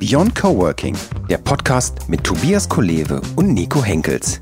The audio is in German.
Beyond Coworking, der Podcast mit Tobias Kolewe und Nico Henkels.